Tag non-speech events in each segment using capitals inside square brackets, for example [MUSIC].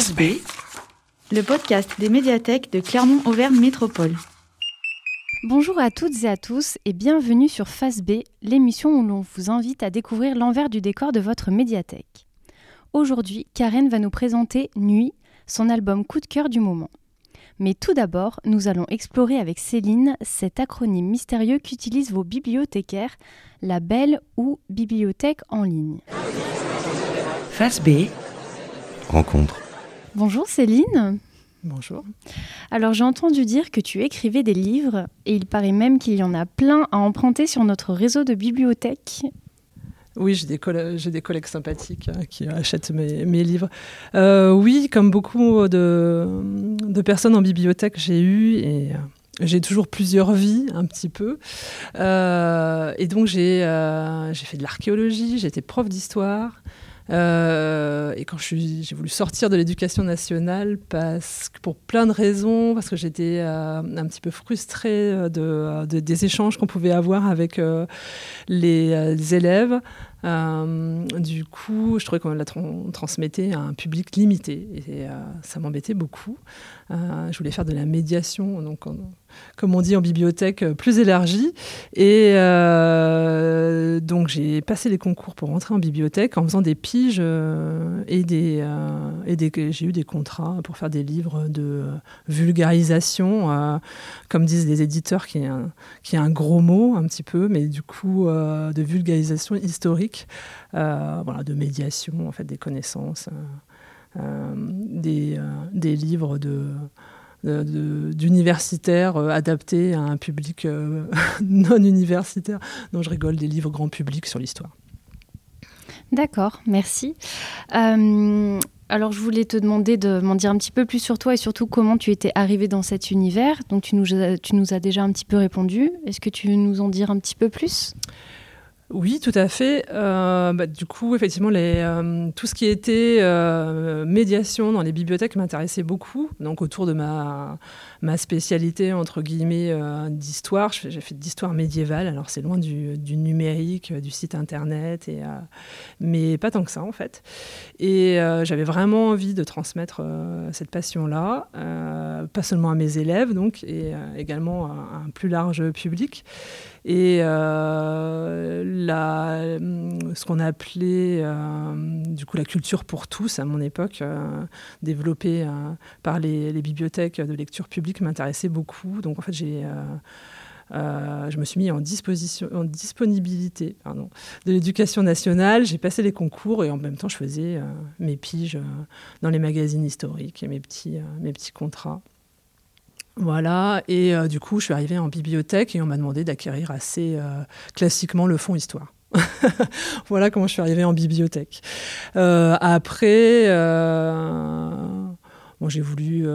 Face B, le podcast des médiathèques de Clermont-Auvergne Métropole. Bonjour à toutes et à tous et bienvenue sur Face B, l'émission où l'on vous invite à découvrir l'envers du décor de votre médiathèque. Aujourd'hui, Karen va nous présenter Nuit, son album coup de cœur du moment. Mais tout d'abord, nous allons explorer avec Céline cet acronyme mystérieux qu'utilisent vos bibliothécaires, la belle ou bibliothèque en ligne. Face B, rencontre. Bonjour Céline. Bonjour. Alors j'ai entendu dire que tu écrivais des livres et il paraît même qu'il y en a plein à emprunter sur notre réseau de bibliothèques. Oui, j'ai des, des, collègues sympathiques hein, qui achètent mes, livres. Euh, oui, comme beaucoup de, de, personnes en bibliothèque, j'ai eu et euh, j'ai toujours plusieurs vies, un petit peu. Euh, et donc j'ai fait de l'archéologie, j'étais prof d'histoire. Euh, et quand j'ai voulu sortir de l'éducation nationale, parce que pour plein de raisons, parce que j'étais euh, un petit peu frustrée de, des échanges qu'on pouvait avoir avec euh, les, élèves, du coup, je trouvais qu'on la transmettait à un public limité et ça m'embêtait beaucoup. je voulais faire de la médiation, donc comme on dit en bibliothèque, euh, plus élargie. Et euh, donc j'ai passé les concours pour rentrer en bibliothèque en faisant des piges euh, et, des, et des, j'ai eu des contrats pour faire des livres de vulgarisation, comme disent les éditeurs, qui est, un, qui est un gros mot un petit peu, mais du coup de vulgarisation historique, voilà, de médiation en fait des connaissances, des, des livres de d'universitaires euh, adaptés à un public euh, [LAUGHS] non universitaire. Non, je rigole, des livres grand public sur l'histoire. D'accord, merci. Euh, alors, je voulais te demander de m'en dire un petit peu plus sur toi et surtout comment tu étais arrivé dans cet univers. Donc, tu nous, tu nous as déjà un petit peu répondu. Est-ce que tu veux nous en dire un petit peu plus? Oui, tout à fait. Euh, bah, du coup, effectivement, euh, tout ce qui était euh, médiation dans les bibliothèques m'intéressait beaucoup. Donc, autour de ma, spécialité, entre guillemets, d'histoire, j'ai fait d'histoire médiévale. Alors, c'est loin du, numérique, du site internet, et, mais pas tant que ça, en fait. Et j'avais vraiment envie de transmettre cette passion-là, pas seulement à mes élèves, donc, et également à un plus large public. Et euh, la, ce qu'on appelait euh, du coup la culture pour tous à mon époque, euh, développée par les, bibliothèques de lecture publique, m'intéressait beaucoup. Donc en fait, j'ai je me suis mis en, disposition, en disponibilité de l'éducation nationale. J'ai passé les concours et en même temps, je faisais mes piges dans les magazines historiques et mes petits, mes petits contrats. Voilà, et euh, du coup, je suis arrivée en bibliothèque et on m'a demandé d'acquérir assez euh, classiquement le fonds histoire. [LAUGHS] voilà comment je suis arrivée en bibliothèque. Euh, après, j'ai voulu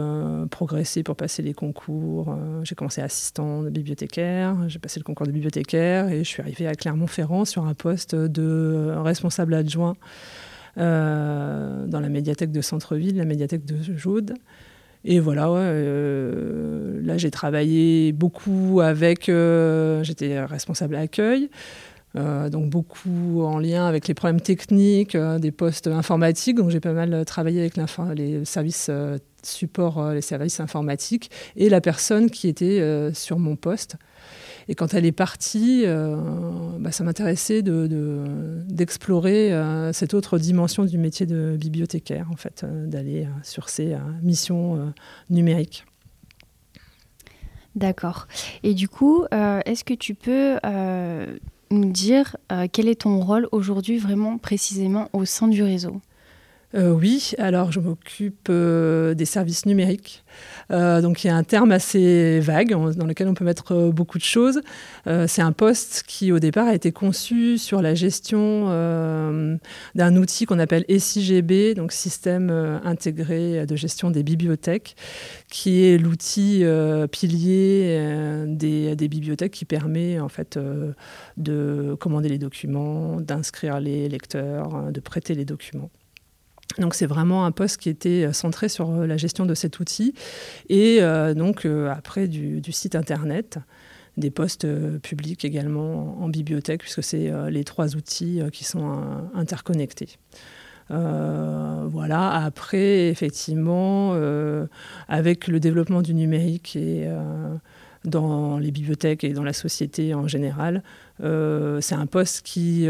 progresser pour passer les concours. j'ai commencé assistant de bibliothécaire, j'ai passé le concours de bibliothécaire et je suis arrivée à Clermont-Ferrand sur un poste de responsable adjoint dans la médiathèque de Centre-Ville, la médiathèque de Jaude. Et voilà, euh, là j'ai travaillé beaucoup avec, euh, j'étais responsable accueil, euh, donc beaucoup en lien avec les problèmes techniques des postes informatiques. Donc j'ai pas mal travaillé avec les services support, les services informatiques et la personne qui était sur mon poste. Et quand elle est partie, euh, bah, ça m'intéressait d'explorer de, euh, cette autre dimension du métier de bibliothécaire, en fait, euh, d'aller sur ces missions numériques. D'accord. Et du coup, est-ce que tu peux nous dire quel est ton rôle aujourd'hui vraiment précisément au sein du réseau? Euh, oui, alors je m'occupe euh, des services numériques. Euh, donc il y a un terme assez vague dans lequel on peut mettre beaucoup de choses. c'est un poste qui au départ a été conçu sur la gestion d'un outil qu'on appelle SIGB, donc Système intégré de gestion des bibliothèques, qui est l'outil pilier des, des, bibliothèques qui permet en fait de commander les documents, d'inscrire les lecteurs, de prêter les documents. Donc c'est vraiment un poste qui était euh, centré sur euh, la gestion de cet outil et euh, donc après du, site internet, des postes publics également en, bibliothèque puisque c'est les trois outils qui sont interconnectés. voilà. Après, effectivement, avec le développement du numérique et dans les bibliothèques et dans la société en général, c'est un poste qui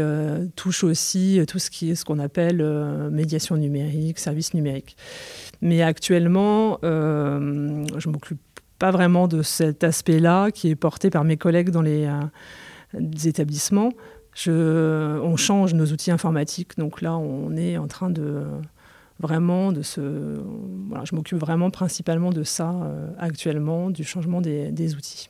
touche aussi tout ce qu'on appelle médiation numérique, service numérique. Mais actuellement, je m'occupe pas vraiment de cet aspect-là qui est porté par mes collègues dans les, euh, établissements. On change nos outils informatiques, donc là on est en train de vraiment de se... Voilà, je m'occupe vraiment principalement de ça euh, actuellement, du changement des, des outils.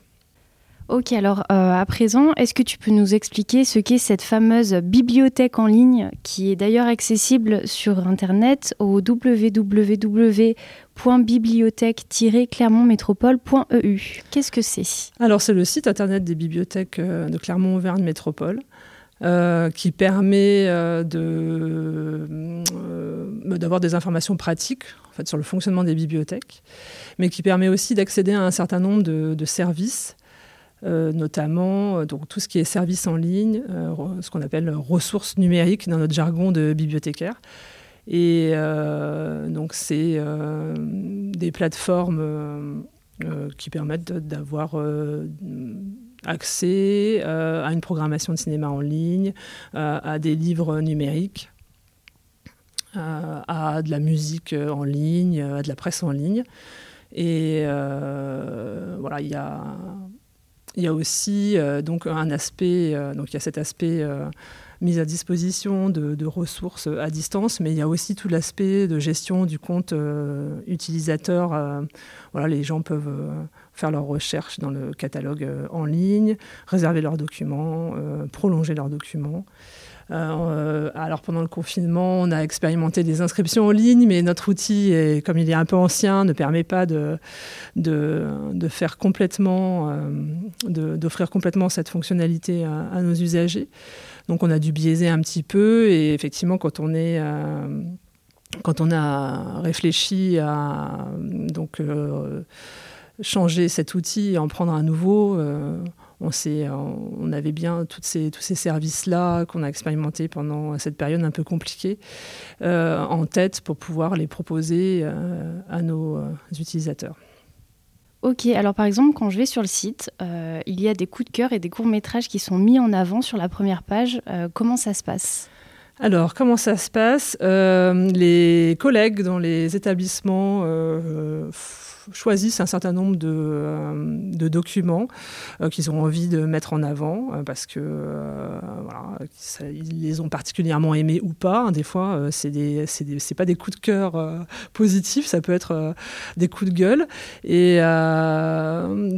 Ok, alors euh, à présent, est-ce que tu peux nous expliquer ce qu'est cette fameuse bibliothèque en ligne qui est d'ailleurs accessible sur Internet au www.bibliothèque-clermont-métropole.eu Qu'est-ce que c'est? Alors c'est le site Internet des bibliothèques euh, de Clermont-Auvergne Métropole. Euh, qui permet de, d'avoir des informations pratiques en fait, sur le fonctionnement des bibliothèques, mais qui permet aussi d'accéder à un certain nombre de, de services euh, notamment euh, donc, tout ce qui est service en ligne, euh, ce qu'on appelle ressources numériques dans notre jargon de bibliothécaire. Et donc, c'est des plateformes qui permettent d'avoir accès à une programmation de cinéma en ligne, à des livres numériques, à de la musique en ligne, à de la presse en ligne. Et voilà, il y a y a aussi euh, donc un aspect, euh, donc il y a cet aspect euh, mise à disposition de, ressources à distance, mais il y a aussi tout l'aspect de gestion du compte utilisateur. voilà, les gens peuvent faire leurs recherches dans le catalogue en ligne, réserver leurs documents, prolonger leurs documents. Euh, alors pendant le confinement, on a expérimenté des inscriptions en ligne, mais notre outil, comme il est un peu ancien, ne permet pas de, de, faire complètement, euh, d'offrir complètement cette fonctionnalité à, nos usagers. Donc on a dû biaiser un petit peu et effectivement quand on est euh, quand on a réfléchi à donc changer cet outil et en prendre un nouveau, on, on avait bien ces, tous ces services-là qu'on a expérimentés pendant cette période un peu compliquée euh, en tête pour pouvoir les proposer euh, à nos euh, utilisateurs. Ok, alors par exemple, quand je vais sur le site, il y a des coups de cœur et des courts-métrages qui sont mis en avant sur la première page. comment ça se passe? Alors, comment ça se passe? Les collègues dans les établissements choisissent un certain nombre de, euh, documents euh, qu'ils ont envie de mettre en avant euh, parce que ils les ont particulièrement aimés ou pas. Des fois, c'est des, c'est pas des coups de cœur positifs, ça peut être des coups de gueule. Et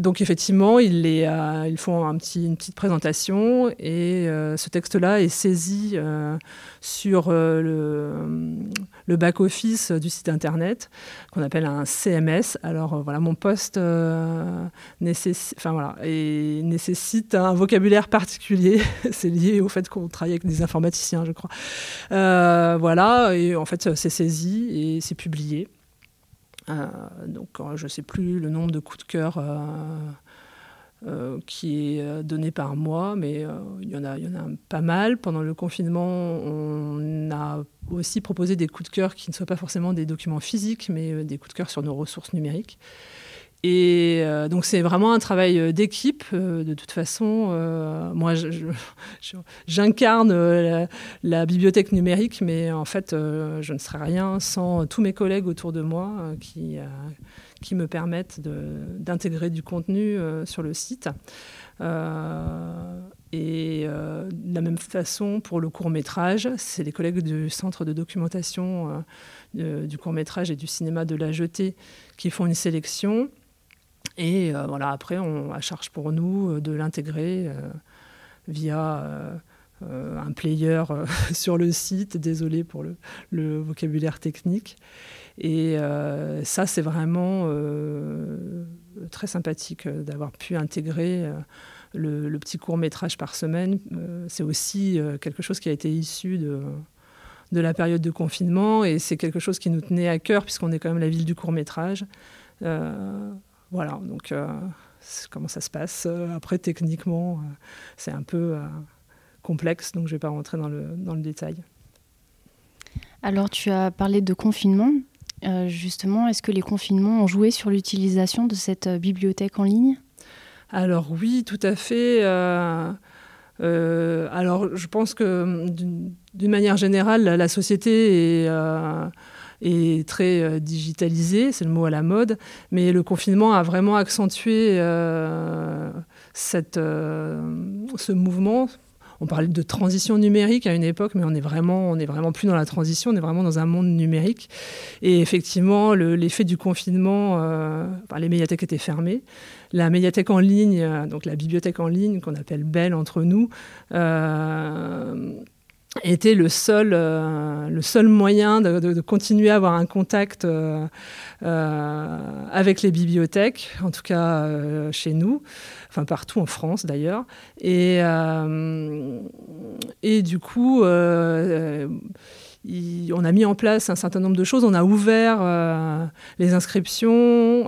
donc effectivement, ils, font petit, une petite présentation et ce texte-là est saisi sur le, le back-office du site internet qu'on appelle un CMS. Alors euh, voilà, mon poste euh, nécessite, nécessite un vocabulaire particulier. [LAUGHS] c'est lié au fait qu'on travaille avec des informaticiens, je crois. Euh, voilà, et en fait, c'est saisi et c'est publié. donc, je ne sais plus le nombre de coups de cœur. Qui est donné par mois, mais il, y en a, il y en a pas mal. Pendant le confinement, on a aussi proposer des coups de cœur qui ne soient pas forcément des documents physiques, mais euh, des coups de cœur sur nos ressources numériques. Et euh, donc c'est vraiment un travail euh, d'équipe. de toute façon, moi j'incarne la, bibliothèque numérique, mais en fait je ne serais rien sans tous mes collègues autour de moi qui, qui me permettent d'intégrer du contenu sur le site. Et euh, de la même façon, pour le court métrage, c'est les collègues du Centre de documentation euh, du court métrage et du cinéma de la Jetée qui font une sélection. Et euh, voilà, après, on à charge pour nous de l'intégrer via un player [LAUGHS] sur le site. Désolé pour le, vocabulaire technique. Et ça, c'est vraiment très sympathique d'avoir pu intégrer le, petit court métrage par semaine, euh, c'est aussi euh, quelque chose qui a été issu de, la période de confinement et c'est quelque chose qui nous tenait à cœur puisqu'on est quand même la ville du court métrage. Euh, voilà, donc comment ça se passe. Après, techniquement, c'est un peu complexe, donc je ne vais pas rentrer dans le, dans le détail. Alors, tu as parlé de confinement. justement, est-ce que les confinements ont joué sur l'utilisation de cette bibliothèque en ligne? Alors oui, tout à fait. alors, je pense que d'une manière générale, la société est est très euh, digitalisé, c'est le mot à la mode, mais le confinement a vraiment accentué euh, cette, euh, ce mouvement. On parlait de transition numérique à une époque, mais on est vraiment, plus dans la transition, on est vraiment dans un monde numérique. Et effectivement, l'effet du confinement, les médiathèques étaient fermées. La médiathèque en ligne, donc la bibliothèque en ligne qu'on appelle Belle entre nous, était le seul, euh, moyen de, continuer à avoir un contact euh, euh, avec les bibliothèques, en tout cas chez nous, enfin partout en France d'ailleurs. Et, et du coup, on a mis en place un certain nombre de choses. On a ouvert euh, les inscriptions,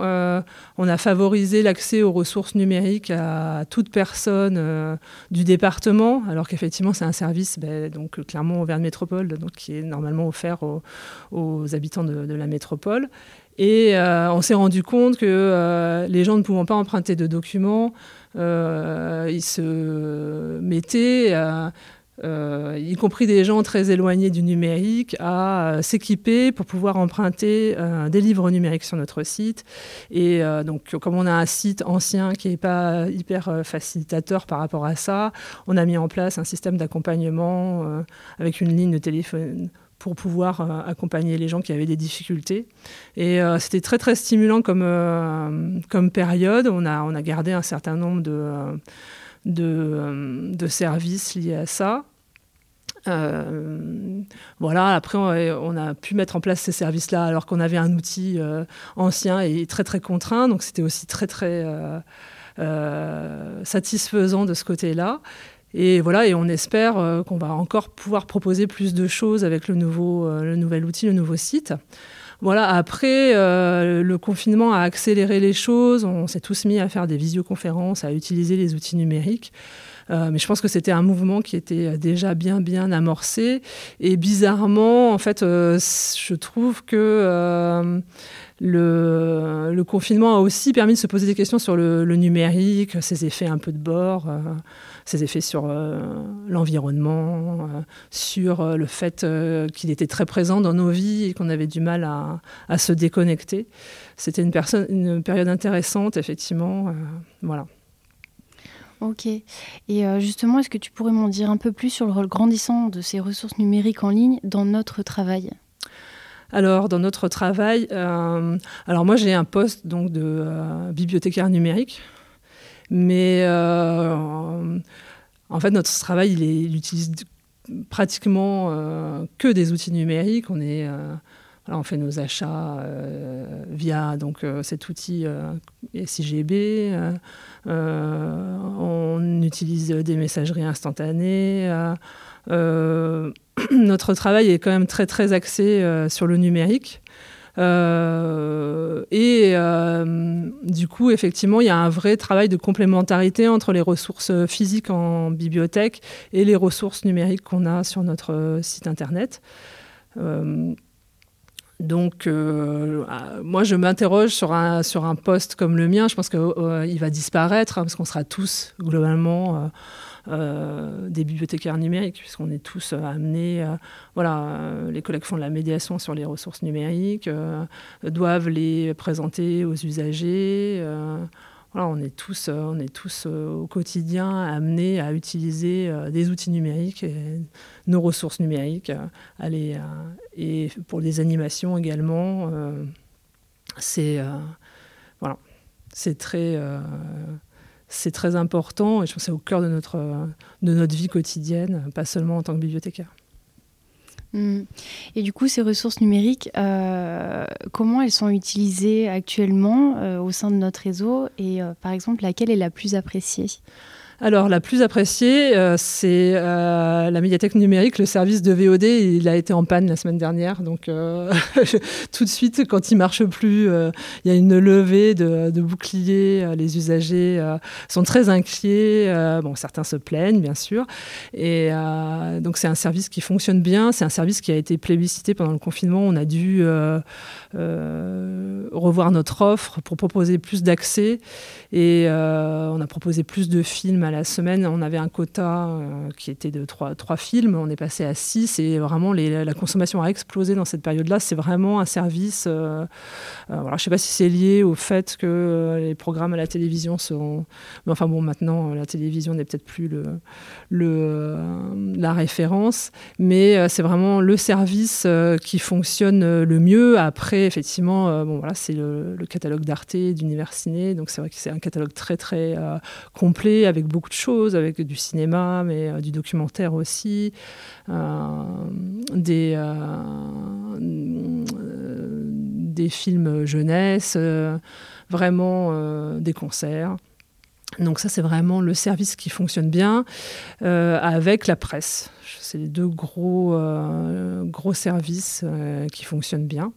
euh, on a favorisé l'accès aux ressources numériques à toute personne euh, du département, alors qu'effectivement c'est un service ben, donc clairement Métropole, donc qui est normalement offert aux, habitants de, la métropole. Et on s'est rendu compte que les gens ne pouvant pas emprunter de documents, ils se mettaient euh, y compris des gens très éloignés du numérique, à euh, s'équiper pour pouvoir emprunter euh, des livres numériques sur notre site. Et donc, comme on a un site ancien qui n'est pas hyper facilitateur par rapport à ça, on a mis en place un système d'accompagnement avec une ligne de téléphone pour pouvoir accompagner les gens qui avaient des difficultés. Et c'était très très stimulant comme, comme période. On a, on a gardé un certain nombre de, services liés à ça. Euh, voilà, après, on, a pu mettre en place ces services-là alors qu'on avait un outil euh, ancien et très, très contraint. Donc, c'était aussi très, très euh, satisfaisant de ce côté-là. Et voilà, et on espère qu'on va encore pouvoir proposer plus de choses avec le, nouveau, le nouvel outil, le nouveau site. Voilà, après, le confinement a accéléré les choses. On s'est tous mis à faire des visioconférences, à utiliser les outils numériques. Euh, mais je pense que c'était un mouvement qui était déjà bien, bien amorcé. Et bizarrement, en fait, euh, je trouve que euh, le, confinement a aussi permis de se poser des questions sur le, numérique, ses effets un peu de bord, ses effets sur l'environnement, sur le fait qu'il était très présent dans nos vies et qu'on avait du mal à, à se déconnecter. C'était une, une, période intéressante, effectivement. voilà. Ok. Et euh, justement, est-ce que tu pourrais m'en dire un peu plus sur le rôle grandissant de ces ressources numériques en ligne dans notre travail? Alors, dans notre travail, euh, alors moi j'ai un poste donc de euh, bibliothécaire numérique, mais en fait notre travail il, il utilise pratiquement que des outils numériques. On est on fait nos achats euh, via donc, euh, cet outil euh, SIGB. on utilise des messageries instantanées. [CLEARS THROAT] notre travail est quand même très très axé sur le numérique. et du coup, effectivement, il y a un vrai travail de complémentarité entre les ressources physiques en bibliothèque et les ressources numériques qu'on a sur notre site internet. Donc, euh, ah, moi, je m'interroge sur un, sur un poste comme le mien. Je pense qu'il euh, va disparaître hein, parce qu'on sera tous globalement euh, des bibliothécaires numériques, puisqu'on est tous amenés. voilà, les collègues font de la médiation sur les ressources numériques, doivent les présenter aux usagers on est tous, euh, on est tous euh, au quotidien amenés à utiliser euh, des outils numériques, nos ressources numériques, et pour les animations également. c'est très important et je pense que c'est au cœur de notre vie quotidienne, pas seulement en tant que bibliothécaire. Mm. Et du coup, ces ressources numériques, euh, comment elles sont utilisées actuellement euh, au sein de notre réseau et euh, par exemple, laquelle est la plus appréciée? Alors, la plus appréciée, euh, c'est euh, la médiathèque numérique. Le service de VOD, il a été en panne la semaine dernière. Donc, euh, [LAUGHS] tout de suite, quand il marche plus, il y a une levée de, boucliers. les usagers sont très inquiets. bon, certains se plaignent, bien sûr. Et donc, c'est un service qui fonctionne bien. C'est un service qui a été plébiscité pendant le confinement. On a dû revoir notre offre pour proposer plus d'accès. Et on a proposé plus de films à la semaine, on avait un quota euh, qui était de trois, films, on est passé à six et vraiment la consommation a explosé dans cette période-là. C'est vraiment un service. Euh, euh, je ne sais pas si c'est lié au fait que les programmes à la télévision sont. Enfin bon, maintenant la télévision n'est peut-être plus le, le, la référence, mais c'est vraiment le service qui fonctionne le mieux. Après, effectivement, c'est le, catalogue d'Arte, d'Universiné, donc c'est vrai que c'est un catalogue très très complet avec beaucoup de choses, avec du cinéma, mais euh, du documentaire aussi, euh, des, euh, des films jeunesse, vraiment des concerts. Donc ça, c'est vraiment le service qui fonctionne bien avec la presse. C'est les deux gros, gros services qui fonctionnent bien.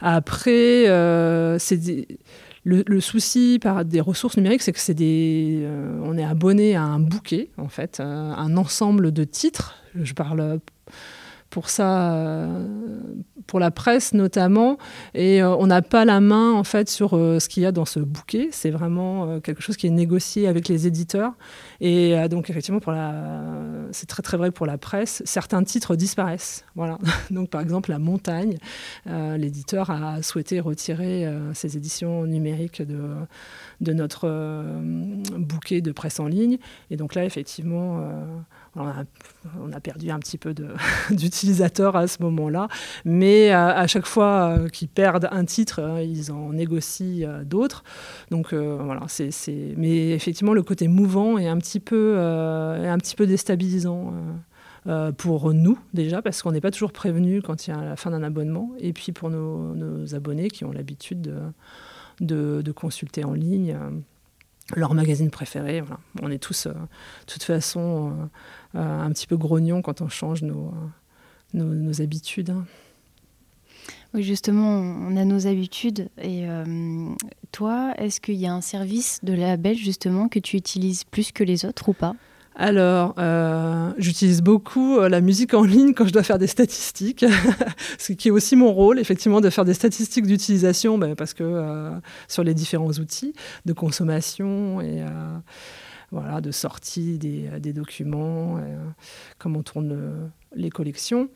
Après, c'est le, souci par des ressources numériques, c'est que c'est des, euh, on est abonné à un bouquet, en fait, euh, un ensemble de titres. Je parle pour ça, euh, pour la presse notamment, et on n'a pas la main en fait sur ce qu'il y a dans ce bouquet. C'est vraiment quelque chose qui est négocié avec les éditeurs. Et donc effectivement, pour la, c'est très très vrai pour la presse. Certains titres disparaissent. Voilà. [LAUGHS] donc par exemple, La Montagne, l'éditeur a souhaité retirer ses éditions numériques de de notre bouquet de presse en ligne. Et donc là, effectivement on a, perdu un petit peu [LAUGHS] d'utilisateurs à ce moment-là, mais à, chaque fois euh, qu'ils perdent un titre, hein, ils en négocient euh, d'autres. Donc euh, voilà, c'est, mais effectivement le côté mouvant est un petit peu, un petit peu déstabilisant. pour nous déjà, parce qu'on n'est pas toujours prévenu quand il y a la fin d'un abonnement, et puis pour nos, abonnés qui ont l'habitude de, consulter en ligne leur magazine préféré. On est tous, de toute façon, euh, un petit peu grognon quand on change nos, nos, habitudes. Hein. Oui, justement, on a nos habitudes. Et euh, toi, est-ce qu'il y a un service de label justement que tu utilises plus que les autres ou pas? Alors, euh, j'utilise beaucoup la musique en ligne quand je dois faire des statistiques, [LAUGHS] ce qui est aussi mon rôle, effectivement, de faire des statistiques d'utilisation, ben, parce que sur les différents outils de consommation et voilà, de sortie des, des documents, euh, comment on tourne euh, les collections.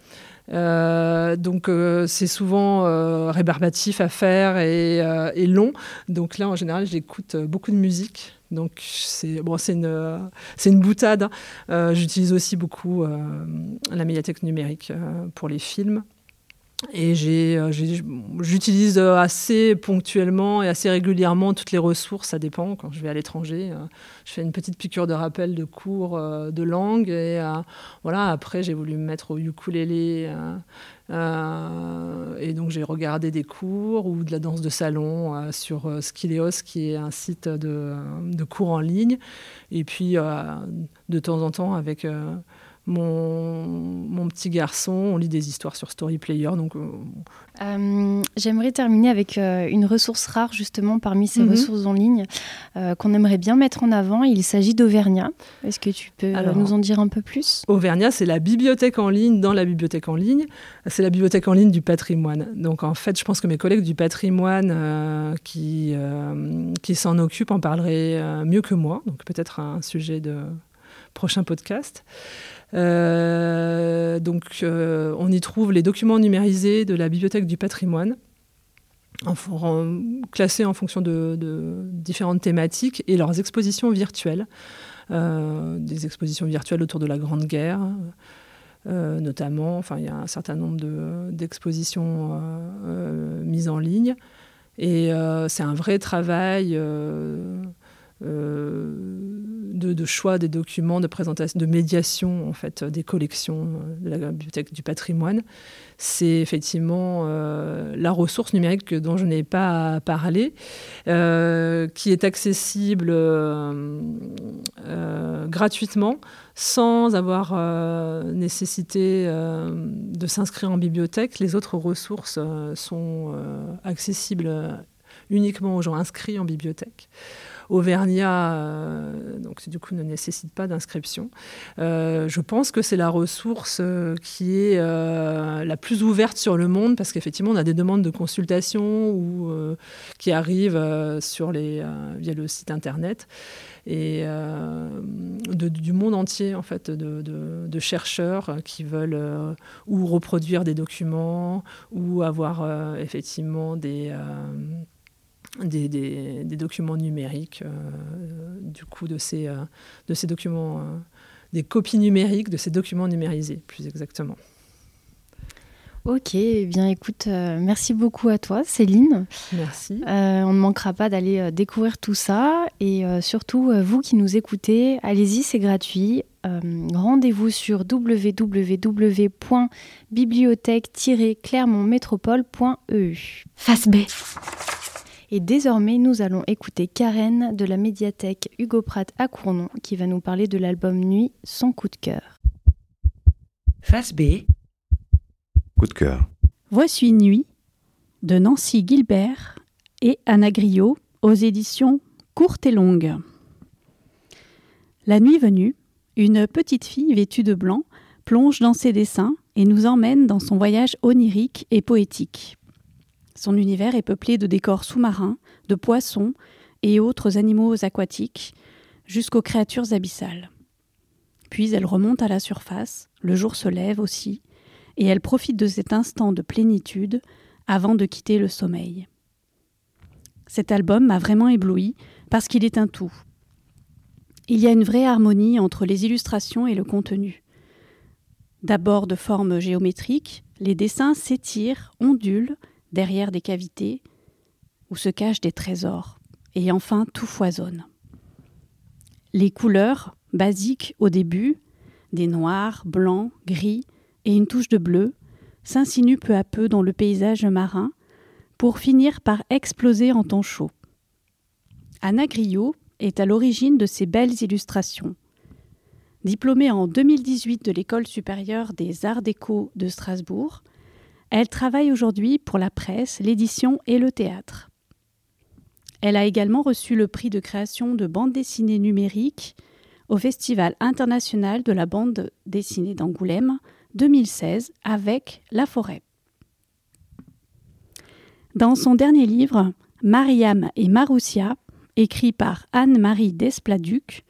Euh, donc c'est souvent rébarbatif à faire et, long. Donc là, en général, j'écoute beaucoup de musique. Donc c'est bon, une, c'est une boutade. Hein. j'utilise aussi beaucoup la médiathèque numérique pour les films. Et euh, j'utilise euh, assez ponctuellement et assez régulièrement toutes les ressources, ça dépend. Quand je vais à l'étranger, euh, je fais une petite piqûre de rappel de cours de langue. Et voilà, après, j'ai voulu me mettre au ukulélé. et donc, j'ai regardé des cours ou de la danse de salon sur Skileos, qui est un site de, de, cours en ligne. Et puis, de temps en temps, avec mon, mon, petit garçon, on lit des histoires sur Story Player. Donc, euh, euh, J'aimerais terminer avec euh, une ressource rare, justement, parmi ces mhm. ressources en ligne, qu'on aimerait bien mettre en avant. Il s'agit d'Auvergnat. Est-ce que tu peux nous en dire un peu plus? Auvergnat, c'est la bibliothèque en ligne dans la bibliothèque en ligne. C'est la bibliothèque en ligne du patrimoine. Donc, en fait, je pense que mes collègues du patrimoine qui, qui s'en occupent en parleraient mieux que moi. Donc, peut-être un sujet de prochain podcast. Euh, donc, euh, on y trouve les documents numérisés de la Bibliothèque du patrimoine, classés en fonction de, différentes thématiques, et leurs expositions virtuelles, euh, des expositions virtuelles autour de la Grande Guerre. notamment, enfin, il y a un certain nombre d'expositions mises en ligne. Et c'est un vrai travail de, choix des documents, de présentation, de médiation en fait des collections de la bibliothèque du patrimoine. C'est effectivement la ressource numérique dont je n'ai pas parlé, qui est accessible gratuitement sans avoir nécessité de s'inscrire en bibliothèque. Les autres ressources sont accessibles uniquement aux gens inscrits en bibliothèque. Auvergnat, euh, donc du coup, ne nécessite pas d'inscription. Euh, je pense que c'est la ressource euh, qui est la plus ouverte sur le monde parce qu'effectivement, on a des demandes de consultation ou, qui arrivent sur les, via le site internet et du monde entier en fait de, de chercheurs qui veulent ou reproduire des documents ou avoir effectivement des des, des, documents numériques, euh, du coup, de ces, euh, de ces documents, euh, des copies numériques de ces documents numérisés, plus exactement. Ok, eh bien écoute, merci beaucoup à toi Céline. Merci. on ne manquera pas d'aller découvrir tout ça et surtout vous qui nous écoutez, allez-y, c'est gratuit. Rendez-vous sur www.bibliothèque-clermontmétropole.eu. Face B. Et désormais, nous allons écouter Karen de la médiathèque Hugo Pratt à Cournon qui va nous parler de l'album Nuit, son coup de cœur. Face B. Coup de cœur. Voici Nuit de Nancy Gilbert et Anna Griot aux éditions Courtes et Longues. La nuit venue, une petite fille vêtue de blanc plonge dans ses dessins et nous emmène dans son voyage onirique et poétique. Son univers est peuplé de décors sous-marins, de poissons et autres animaux aquatiques, jusqu'aux créatures abyssales. Puis elle remonte à la surface, le jour se lève aussi, et elle profite de cet instant de plénitude avant de quitter le sommeil. Cet album m'a vraiment ébloui parce qu'il est un tout. Il y a une vraie harmonie entre les illustrations et le contenu. D'abord de forme géométrique, les dessins s'étirent, ondulent, derrière des cavités où se cachent des trésors, et enfin tout foisonne. Les couleurs, basiques au début, des noirs, blancs, gris et une touche de bleu, s'insinuent peu à peu dans le paysage marin pour finir par exploser en temps chaud. Anna Griot est à l'origine de ces belles illustrations. Diplômée en 2018 de l'École supérieure des arts déco de Strasbourg, elle travaille aujourd'hui pour la presse, l'édition et le théâtre. Elle a également reçu le prix de création de bande dessinée numérique au Festival international de la bande dessinée d'Angoulême 2016 avec La Forêt. Dans son dernier livre, Mariam et Maroussia, écrit par Anne-Marie Despladuc,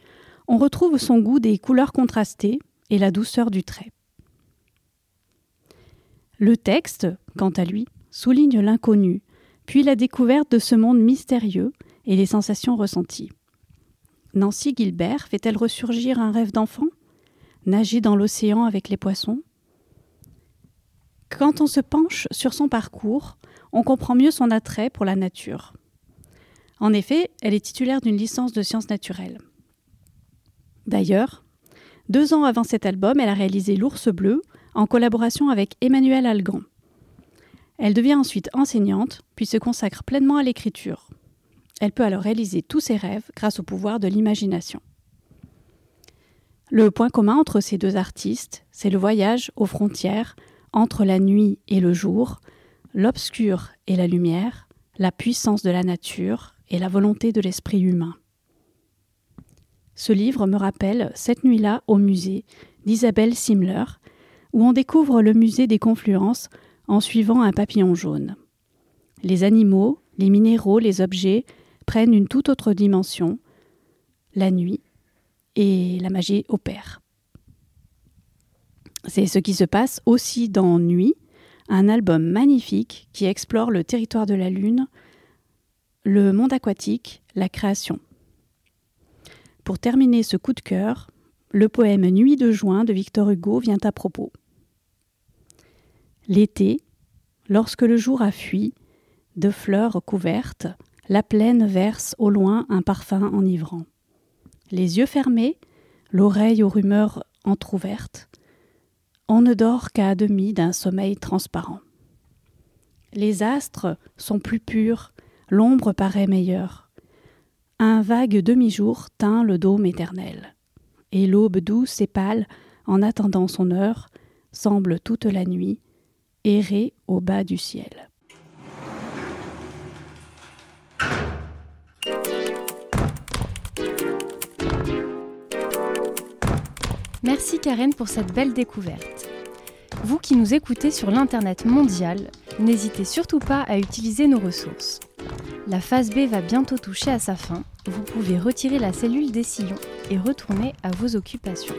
on retrouve son goût des couleurs contrastées et la douceur du trait. Le texte, quant à lui, souligne l'inconnu, puis la découverte de ce monde mystérieux et les sensations ressenties. Nancy Gilbert fait-elle ressurgir un rêve d'enfant? Nager dans l'océan avec les poissons? Quand on se penche sur son parcours, on comprend mieux son attrait pour la nature. En effet, elle est titulaire d'une licence de sciences naturelles. D'ailleurs, deux ans avant cet album, elle a réalisé L'ours bleu, en collaboration avec Emmanuel Algan. Elle devient ensuite enseignante, puis se consacre pleinement à l'écriture. Elle peut alors réaliser tous ses rêves grâce au pouvoir de l'imagination. Le point commun entre ces deux artistes, c'est le voyage aux frontières entre la nuit et le jour, l'obscur et la lumière, la puissance de la nature et la volonté de l'esprit humain. Ce livre me rappelle Cette nuit-là au musée d'Isabelle Simler, où on découvre le musée des confluences en suivant un papillon jaune. Les animaux, les minéraux, les objets prennent une toute autre dimension, la nuit, et la magie opère. C'est ce qui se passe aussi dans Nuit, un album magnifique qui explore le territoire de la Lune, le monde aquatique, la création. Pour terminer ce coup de cœur, le poème Nuit de juin de Victor Hugo vient à propos. L'été, lorsque le jour a fui, de fleurs couvertes, la plaine verse au loin un parfum enivrant. Les yeux fermés, l'oreille aux rumeurs entr'ouvertes, on ne dort qu'à demi d'un sommeil transparent. Les astres sont plus purs, l'ombre paraît meilleure. Un vague demi-jour teint le dôme éternel, et l'aube douce et pâle, en attendant son heure, semble toute la nuit errer au bas du ciel. Merci Karen pour cette belle découverte. Vous qui nous écoutez sur l'Internet mondial, n'hésitez surtout pas à utiliser nos ressources. La phase B va bientôt toucher à sa fin, vous pouvez retirer la cellule des sillons et retourner à vos occupations.